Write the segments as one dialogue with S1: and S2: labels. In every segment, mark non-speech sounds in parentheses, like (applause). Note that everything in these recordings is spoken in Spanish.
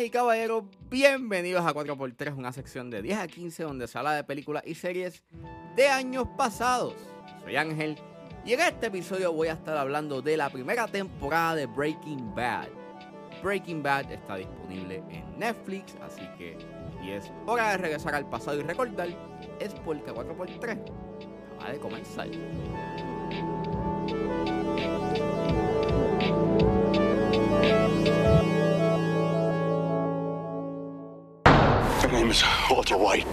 S1: Y caballeros, bienvenidos a 4x3, una sección de 10 a 15 donde se habla de películas y series de años pasados. Soy Ángel y en este episodio voy a estar hablando de la primera temporada de Breaking Bad. Breaking Bad está disponible en Netflix, así que si es hora de regresar al pasado y recordar, es porque 4x3 acaba de comenzar.
S2: Is Walter White.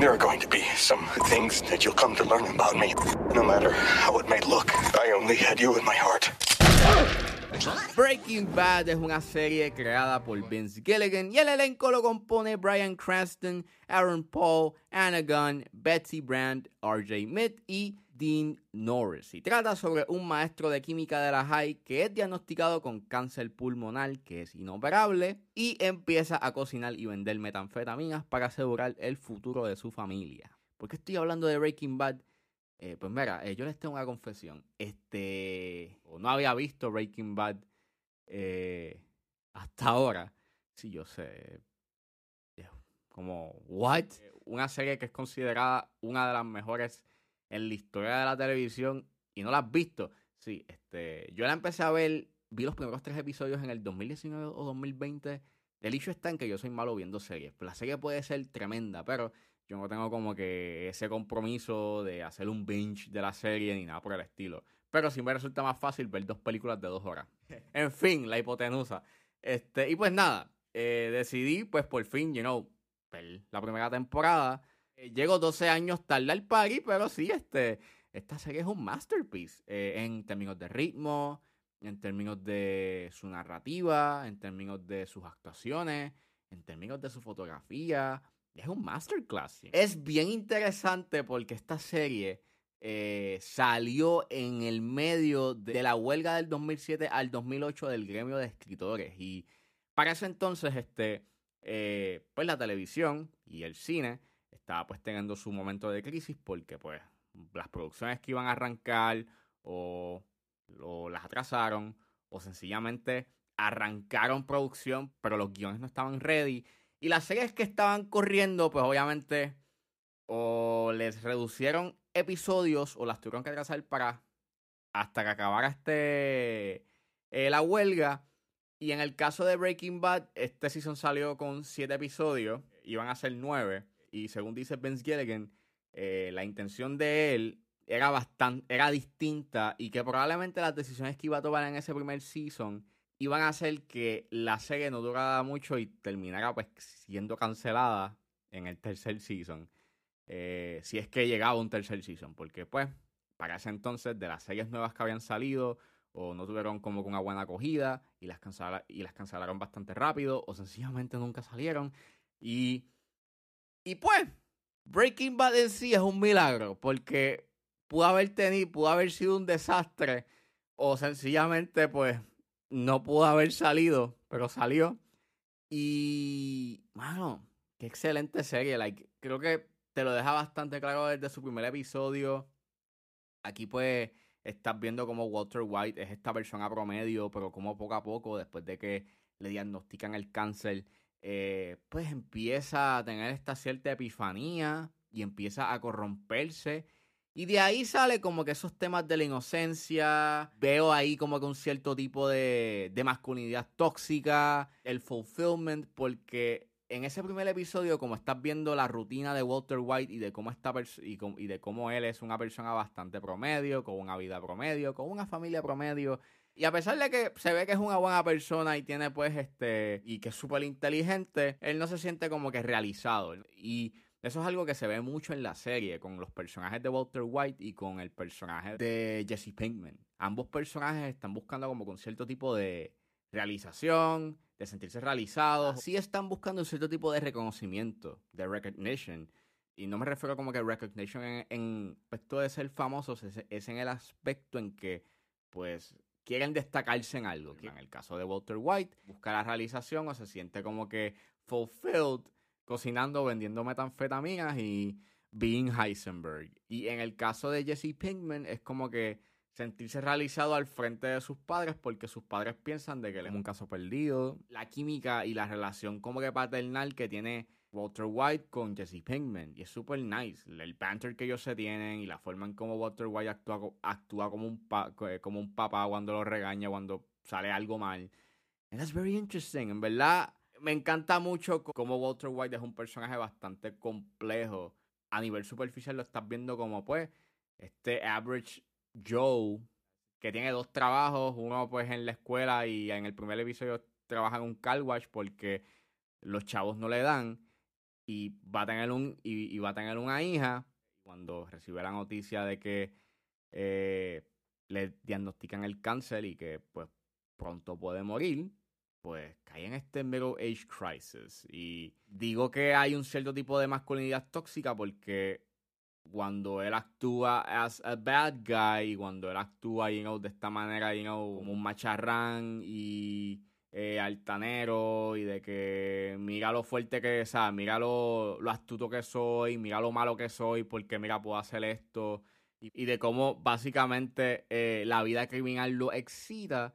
S2: There are going to be some things that you'll come to learn about me. No matter how it may look, I only had you in my heart.
S1: Breaking Bad es una serie creada por Vince Gilligan y el elenco lo compone Brian Cranston, Aaron Paul, Anna Gunn, Betsy Brand, RJ Mitt y Dean Norris. Y trata sobre un maestro de química de la high que es diagnosticado con cáncer pulmonar que es inoperable y empieza a cocinar y vender metanfetaminas para asegurar el futuro de su familia. ¿Por qué estoy hablando de Breaking Bad? Eh, pues mira, eh, yo les tengo una confesión. Este, no había visto Breaking Bad eh, hasta ahora. Sí, yo sé. Como, ¿what? Una serie que es considerada una de las mejores en la historia de la televisión y no la has visto. Sí, este, yo la empecé a ver, vi los primeros tres episodios en el 2019 o 2020. El hecho está en que yo soy malo viendo series. La serie puede ser tremenda, pero yo no tengo como que ese compromiso de hacer un binge de la serie ni nada por el estilo. Pero sí me resulta más fácil ver dos películas de dos horas. (laughs) en fin, la hipotenusa. Este, y pues nada, eh, decidí pues por fin, you know, ver la primera temporada. Eh, llego 12 años tarde al party, pero sí, este, esta serie es un masterpiece eh, en términos de ritmo, en términos de su narrativa, en términos de sus actuaciones, en términos de su fotografía. Es un masterclass. Es bien interesante porque esta serie eh, salió en el medio de la huelga del 2007 al 2008 del gremio de escritores. Y para ese entonces, este, pues la televisión y el cine estaba pues teniendo su momento de crisis porque pues las producciones que iban a arrancar o, las atrasaron o sencillamente arrancaron producción pero los guiones no estaban ready. Y las series que estaban corriendo pues obviamente o les reducieron episodios o las tuvieron que atrasar para hasta que acabara este eh, la huelga. Y en el caso de Breaking Bad este season salió con siete episodios iban a ser nueve y según dice Vince Gilligan, eh, la intención de él era bastante, era distinta y que probablemente las decisiones que iba a tomar en ese primer season iban a hacer que la serie no durara mucho y terminara pues siendo cancelada en el tercer season. Eh, si es que llegaba un tercer season, porque pues para ese entonces de las series nuevas que habían salido o no tuvieron como una buena acogida y las, cancela y las cancelaron bastante rápido o sencillamente nunca salieron y y pues, Breaking Bad sí es un milagro, porque pudo haber tenido, pudo haber sido un desastre, o sencillamente, pues, no pudo haber salido, pero salió. Y, mano, qué excelente serie. Like, creo que te lo deja bastante claro desde su primer episodio. Aquí, pues, estás viendo como Walter White es esta persona promedio, pero como poco a poco, después de que le diagnostican el cáncer, eh, pues empieza a tener esta cierta epifanía y empieza a corromperse. Y de ahí sale como que esos temas de la inocencia. Veo ahí como que un cierto tipo de, de masculinidad tóxica, el fulfillment, porque en ese primer episodio, como estás viendo la rutina de Walter White y de cómo esta y, y de cómo él es una persona bastante promedio, con una vida promedio, con una familia promedio, y a pesar de que se ve que es una buena persona y tiene pues este, y que es súper inteligente, él no se siente como que realizado. Y eso es algo que se ve mucho en la serie, con los personajes de Walter White y con el personaje de Jesse Pinkman. Ambos personajes están buscando como con cierto tipo de realización, de sentirse realizados. Sí están buscando un cierto tipo de reconocimiento, de recognition. Y no me refiero como que recognition en, en de ser famosos, es, en el aspecto en que pues quieren destacarse en algo. En el caso de Walter White, busca la realización o se siente como que fulfilled cocinando, vendiendo metanfetaminas y being Heisenberg. Y en el caso de Jesse Pinkman es como que sentirse realizado al frente de sus padres porque sus padres piensan de que él es un caso perdido. La química y la relación como que paternal que tiene Walter White con Jesse Pinkman. Y es súper nice. El banter que ellos se tienen y la forma en cómo Walter White actúa, actúa como, un como un papá cuando lo regaña, cuando sale algo mal. And that's very interesting. En verdad, me encanta mucho cómo Walter White es un personaje bastante complejo. A nivel superficial lo estás viendo como, pues, este average Joe, que tiene dos trabajos, uno pues en la escuela y en el primer episodio trabaja en un car wash porque los chavos no le dan y va a tener un y, va a una hija cuando recibe la noticia de que eh, le diagnostican el cáncer y que pues pronto puede morir pues cae en este middle age crisis. Y digo que hay un cierto tipo de masculinidad tóxica porque cuando él actúa as a bad guy, cuando él actúa, de esta manera, como un macharrán y eh, altanero y de que mira lo fuerte que, o mira lo, astuto que soy, mira lo malo que soy, porque mira, puedo hacer esto. Y, de cómo básicamente eh, la vida criminal lo excita.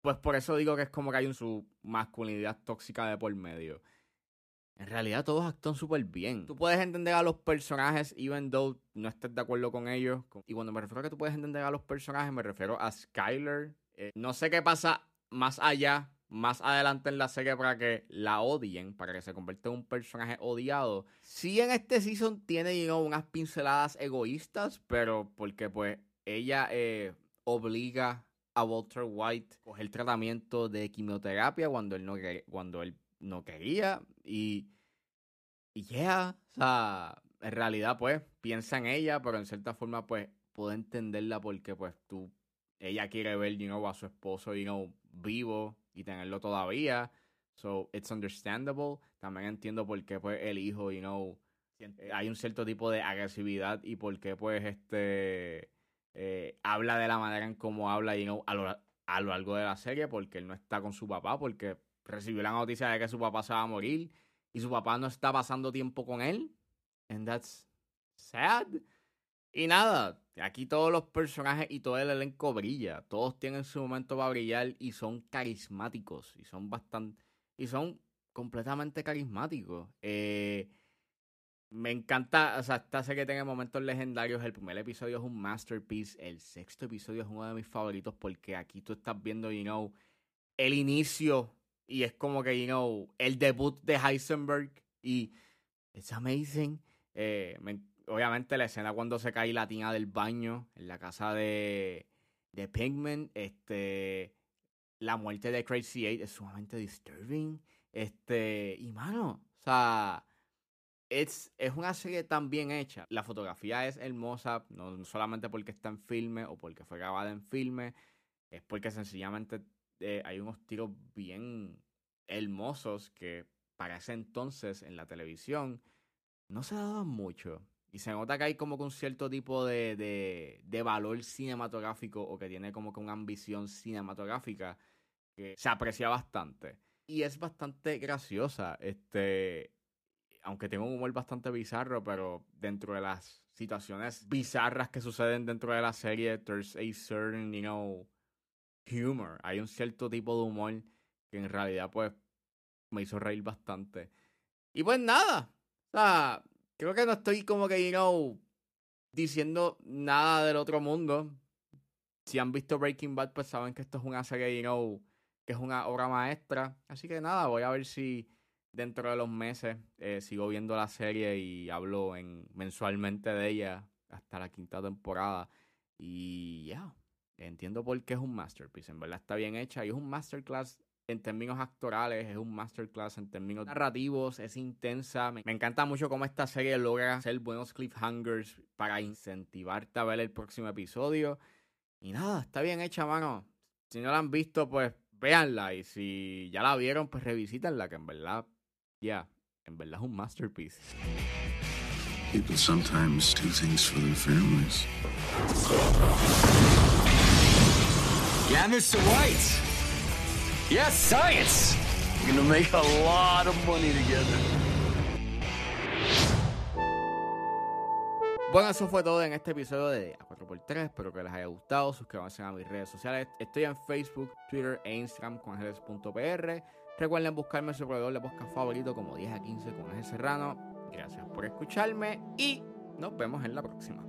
S1: Pues por eso digo que es como que hay un su masculinidad tóxica de por medio. En realidad todos actúan súper bien. Tú puedes entender a los personajes, even though no estés de acuerdo con ellos. Y cuando me refiero a que tú puedes entender a los personajes, me refiero a Skyler. Eh, no sé qué pasa más allá, más adelante en la serie para que la odien, para que se convierta en un personaje odiado. Sí en este season tiene unas pinceladas egoístas, pero porque pues ella eh, obliga a Walter White a coger tratamiento de quimioterapia cuando él no, cuando él no quería. Y, y yeah, o sea, en realidad, pues, piensa en ella, pero en cierta forma, pues, puedo entenderla porque, pues, tú, ella quiere ver, you know, a su esposo, you know, vivo y tenerlo todavía. So, it's understandable. También entiendo por qué, pues, el hijo, you know, hay un cierto tipo de agresividad y por qué, pues, este, eh, habla de la manera en cómo habla, you know, a lo, a lo largo de la serie, porque él no está con su papá, porque recibió la noticia de que su papá se va a morir y su papá no está pasando tiempo con él. And that's sad. Y nada, aquí todos los personajes y todo el elenco brilla. Todos tienen su momento para brillar y son carismáticos. Y son bastante. Y son completamente carismáticos. Eh, me encanta, o sea, esta serie tiene momentos legendarios. El primer episodio es un masterpiece. El sexto episodio es uno de mis favoritos porque aquí tú estás viendo, you know, el inicio y es como que, you know, el debut de Heisenberg. Y es amazing. Eh, obviamente la escena cuando se cae la tina del baño en la casa de, de Pinkman. Este, la muerte de Crazy Eight es sumamente disturbing. Este, y mano, o sea, es, es una serie tan bien hecha. La fotografía es hermosa, no solamente porque está en filme o porque fue grabada en filme, es porque sencillamente eh, hay unos tiros bien hermosos que para ese entonces en la televisión no se daban mucho. Y se nota que hay como que un cierto tipo de, de, valor cinematográfico o que tiene como que una ambición cinematográfica que se aprecia bastante. Y es bastante graciosa. Este, aunque tiene un humor bastante bizarro, pero dentro de las situaciones bizarras que suceden dentro de la serie, there's a certain, you know, humor. Hay un cierto tipo de humor que en realidad pues me hizo reír bastante. Y pues nada, creo que no estoy como que, you know, diciendo nada del otro mundo. Si han visto Breaking Bad, pues saben que esto es una serie, you know, que es una obra maestra. Así que nada, voy a ver si dentro de los meses eh, sigo viendo la serie y hablo en, mensualmente de ella hasta la quinta temporada. Y ya, entiendo por qué es un masterpiece. En verdad está bien hecha y es un masterclass en términos actorales, es un masterclass en términos narrativos, es intensa. Me, encanta mucho cómo esta serie logra hacer buenos cliffhangers para incentivarte a ver el próximo episodio. Y nada, está bien hecha, mano. Si no la han visto, pues véanla. Y si ya la vieron, pues revisítenla, que en verdad, ya, en verdad es un masterpiece. People sometimes do things for their families. Yeah, Mr. White. Yes, science! We're gonna make a lot of money together. Bueno, eso fue todo en este episodio de A4x3. Espero que les haya gustado. Suscríbanse a mis redes sociales. Estoy en Facebook, Twitter e Instagram con Ángeles.pr. Recuerden buscarme su proveedor de podcast favorito como 10 a 15 con Ángel Serrano. Gracias por escucharme y nos vemos en la próxima.